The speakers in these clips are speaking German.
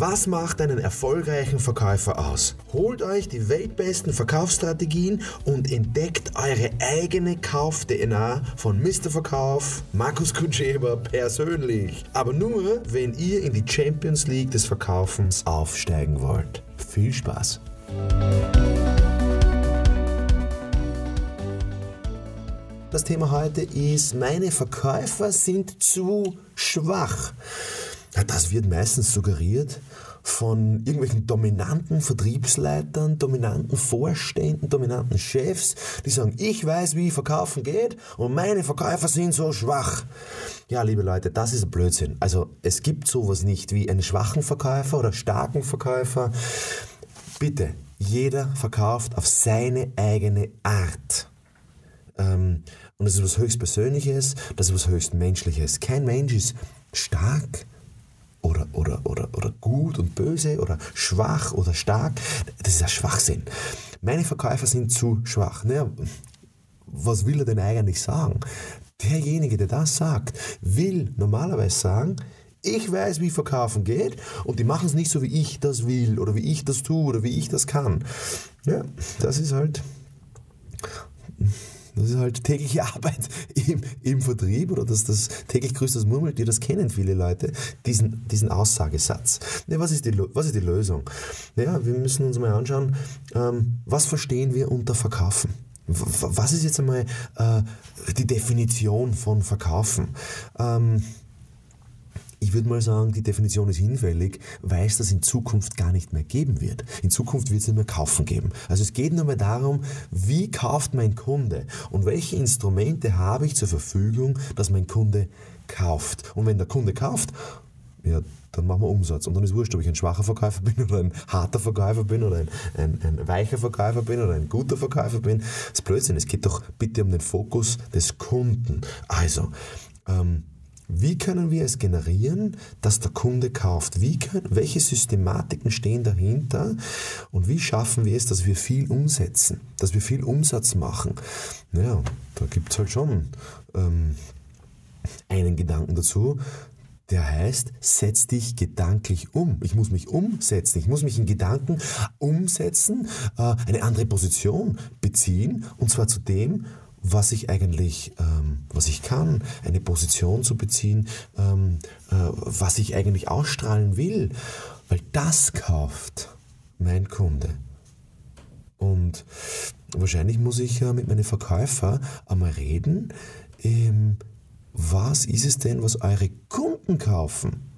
Was macht einen erfolgreichen Verkäufer aus? Holt euch die weltbesten Verkaufsstrategien und entdeckt eure eigene Kauf-DNA von Mr. Verkauf, Markus Kutscheber persönlich. Aber nur, wenn ihr in die Champions League des Verkaufens aufsteigen wollt. Viel Spaß! Das Thema heute ist, meine Verkäufer sind zu schwach. Das wird meistens suggeriert von irgendwelchen dominanten Vertriebsleitern, dominanten Vorständen, dominanten Chefs, die sagen, ich weiß, wie verkaufen geht und meine Verkäufer sind so schwach. Ja, liebe Leute, das ist Blödsinn. Also es gibt sowas nicht wie einen schwachen Verkäufer oder starken Verkäufer. Bitte, jeder verkauft auf seine eigene Art. Ähm, und das ist was höchst Persönliches, das ist was höchst Menschliches. Kein Mensch ist stark oder, oder, oder, oder gut und böse oder schwach oder stark. Das ist ein Schwachsinn. Meine Verkäufer sind zu schwach. Naja, was will er denn eigentlich sagen? Derjenige, der das sagt, will normalerweise sagen, ich weiß, wie Verkaufen geht und die machen es nicht so, wie ich das will oder wie ich das tue oder wie ich das kann. Ja, das ist halt das ist halt tägliche Arbeit im, im Vertrieb oder das, das täglich grüßt das Murmeltier, das kennen viele Leute, diesen, diesen Aussagesatz. Ja, was, ist die, was ist die Lösung? Ja, wir müssen uns mal anschauen, ähm, was verstehen wir unter Verkaufen? Was ist jetzt einmal äh, die Definition von Verkaufen? Ähm, ich würde mal sagen, die Definition ist hinfällig, weil es das in Zukunft gar nicht mehr geben wird. In Zukunft wird es nicht mehr kaufen geben. Also es geht nur mehr darum, wie kauft mein Kunde und welche Instrumente habe ich zur Verfügung, dass mein Kunde kauft. Und wenn der Kunde kauft, ja, dann machen wir Umsatz. Und dann ist wurscht, ob ich ein schwacher Verkäufer bin oder ein harter Verkäufer bin oder ein, ein, ein weicher Verkäufer bin oder ein guter Verkäufer bin. Das ist Blödsinn. Es geht doch bitte um den Fokus des Kunden. Also, ähm, wie können wir es generieren, dass der Kunde kauft? Wie können, welche Systematiken stehen dahinter? Und wie schaffen wir es, dass wir viel umsetzen, dass wir viel Umsatz machen? Naja, da gibt es halt schon ähm, einen Gedanken dazu. Der heißt, setz dich gedanklich um. Ich muss mich umsetzen. Ich muss mich in Gedanken umsetzen, äh, eine andere Position beziehen, und zwar zu dem, was ich eigentlich, ähm, was ich kann, eine Position zu beziehen, ähm, äh, was ich eigentlich ausstrahlen will, weil das kauft mein Kunde. Und wahrscheinlich muss ich äh, mit meinen Verkäufer einmal reden, ähm, was ist es denn, was eure Kunden kaufen?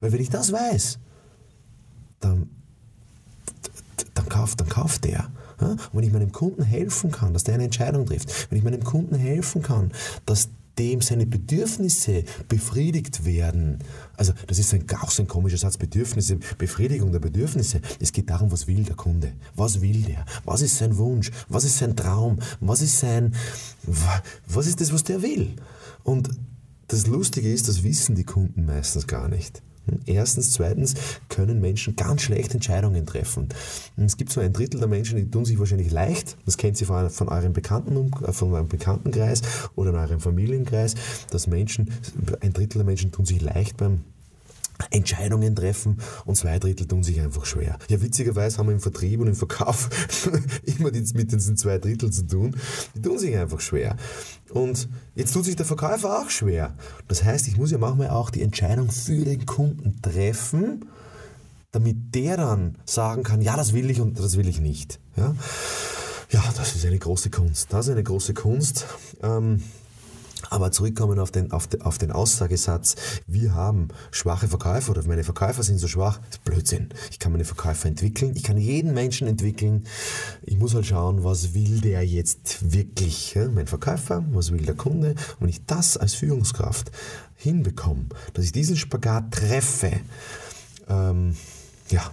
Weil wenn ich das weiß, dann, dann, kauft, dann kauft der. Und wenn ich meinem Kunden helfen kann, dass der eine Entscheidung trifft, wenn ich meinem Kunden helfen kann, dass dem seine Bedürfnisse befriedigt werden. Also das ist ein, auch so ein komischer Satz, Bedürfnisse, Befriedigung der Bedürfnisse. Es geht darum, was will der Kunde? Was will der? Was ist sein Wunsch? Was ist sein Traum? Was ist sein, was ist das, was der will? Und das Lustige ist, das wissen die Kunden meistens gar nicht. Erstens, zweitens können Menschen ganz schlecht Entscheidungen treffen. Es gibt so ein Drittel der Menschen, die tun sich wahrscheinlich leicht, das kennt Sie von, von eurem Bekannten, äh, von eurem Bekanntenkreis oder in eurem Familienkreis, dass Menschen, ein Drittel der Menschen tun sich leicht beim Entscheidungen treffen und zwei Drittel tun sich einfach schwer. Ja, witzigerweise haben wir im Vertrieb und im Verkauf immer mit diesen zwei Drittel zu tun. Die tun sich einfach schwer. Und jetzt tut sich der Verkäufer auch schwer. Das heißt, ich muss ja manchmal auch die Entscheidung für den Kunden treffen, damit der dann sagen kann, ja, das will ich und das will ich nicht. Ja, ja das ist eine große Kunst. Das ist eine große Kunst. Ähm, aber zurückkommen auf den, auf, den, auf den Aussagesatz, wir haben schwache Verkäufer oder meine Verkäufer sind so schwach, das ist Blödsinn. Ich kann meine Verkäufer entwickeln, ich kann jeden Menschen entwickeln. Ich muss halt schauen, was will der jetzt wirklich, ja? mein Verkäufer, was will der Kunde. Und wenn ich das als Führungskraft hinbekomme, dass ich diesen Spagat treffe, ähm, ja,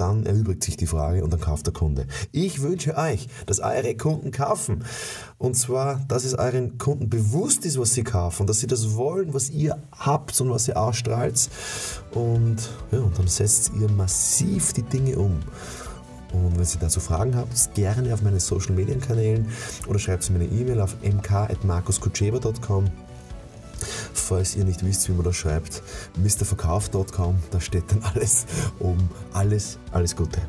dann erübrigt sich die Frage und dann kauft der Kunde. Ich wünsche euch, dass eure Kunden kaufen. Und zwar, dass es euren Kunden bewusst ist, was sie kaufen, dass sie das wollen, was ihr habt und was ihr ausstrahlt. Und, ja, und dann setzt ihr massiv die Dinge um. Und wenn ihr dazu Fragen habt, gerne auf meinen Social Media Kanälen oder schreibt mir eine E-Mail auf mk.markuskutscheber.com falls ihr nicht wisst, wie man das schreibt, mrverkauf.com, da steht dann alles um alles, alles Gute.